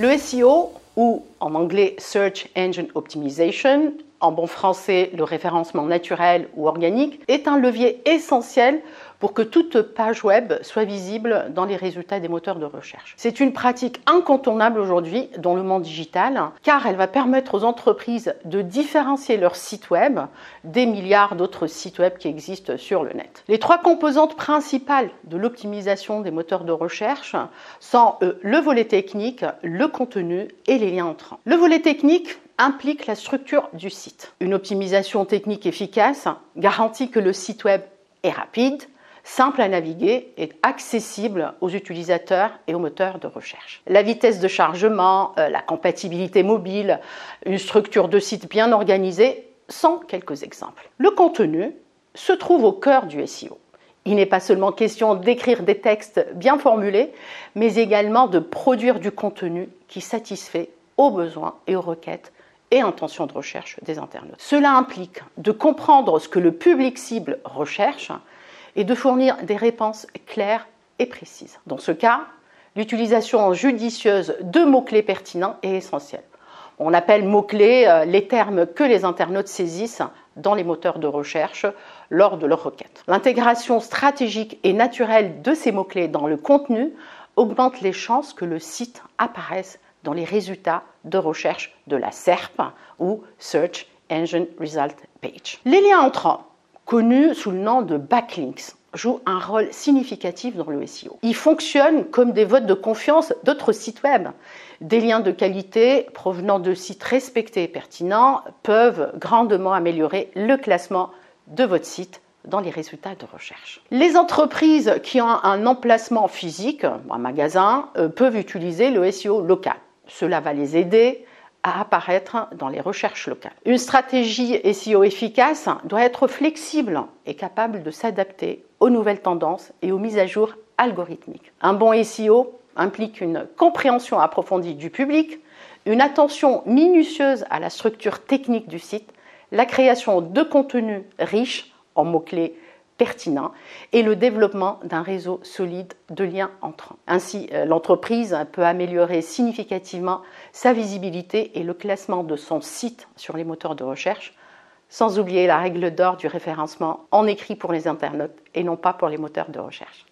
Le SEO, ou en anglais Search Engine Optimization, en bon français le référencement naturel ou organique, est un levier essentiel pour que toute page web soit visible dans les résultats des moteurs de recherche. C'est une pratique incontournable aujourd'hui dans le monde digital car elle va permettre aux entreprises de différencier leur site web des milliards d'autres sites web qui existent sur le net. Les trois composantes principales de l'optimisation des moteurs de recherche sont euh, le volet technique, le contenu et les liens entrants. Le volet technique implique la structure du site. Une optimisation technique efficace garantit que le site web est rapide, simple à naviguer et accessible aux utilisateurs et aux moteurs de recherche. La vitesse de chargement, euh, la compatibilité mobile, une structure de site bien organisée sont quelques exemples. Le contenu se trouve au cœur du SEO. Il n'est pas seulement question d'écrire des textes bien formulés, mais également de produire du contenu qui satisfait aux besoins et aux requêtes et intentions de recherche des internautes. Cela implique de comprendre ce que le public cible recherche et de fournir des réponses claires et précises. Dans ce cas, l'utilisation judicieuse de mots-clés pertinents est essentielle. On appelle mots-clés euh, les termes que les internautes saisissent dans les moteurs de recherche lors de leurs requêtes. L'intégration stratégique et naturelle de ces mots-clés dans le contenu augmente les chances que le site apparaisse dans les résultats de recherche de la SERP ou Search Engine Result Page. Les liens entrants connu sous le nom de backlinks, jouent un rôle significatif dans le SEO. Ils fonctionnent comme des votes de confiance d'autres sites web. Des liens de qualité provenant de sites respectés et pertinents peuvent grandement améliorer le classement de votre site dans les résultats de recherche. Les entreprises qui ont un emplacement physique, un magasin, euh, peuvent utiliser le SEO local. Cela va les aider à apparaître dans les recherches locales. Une stratégie SEO efficace doit être flexible et capable de s'adapter aux nouvelles tendances et aux mises à jour algorithmiques. Un bon SEO implique une compréhension approfondie du public, une attention minutieuse à la structure technique du site, la création de contenus riches en mots-clés pertinent et le développement d'un réseau solide de liens entrants. Ainsi, euh, l'entreprise peut améliorer significativement sa visibilité et le classement de son site sur les moteurs de recherche, sans oublier la règle d'or du référencement en écrit pour les internautes et non pas pour les moteurs de recherche.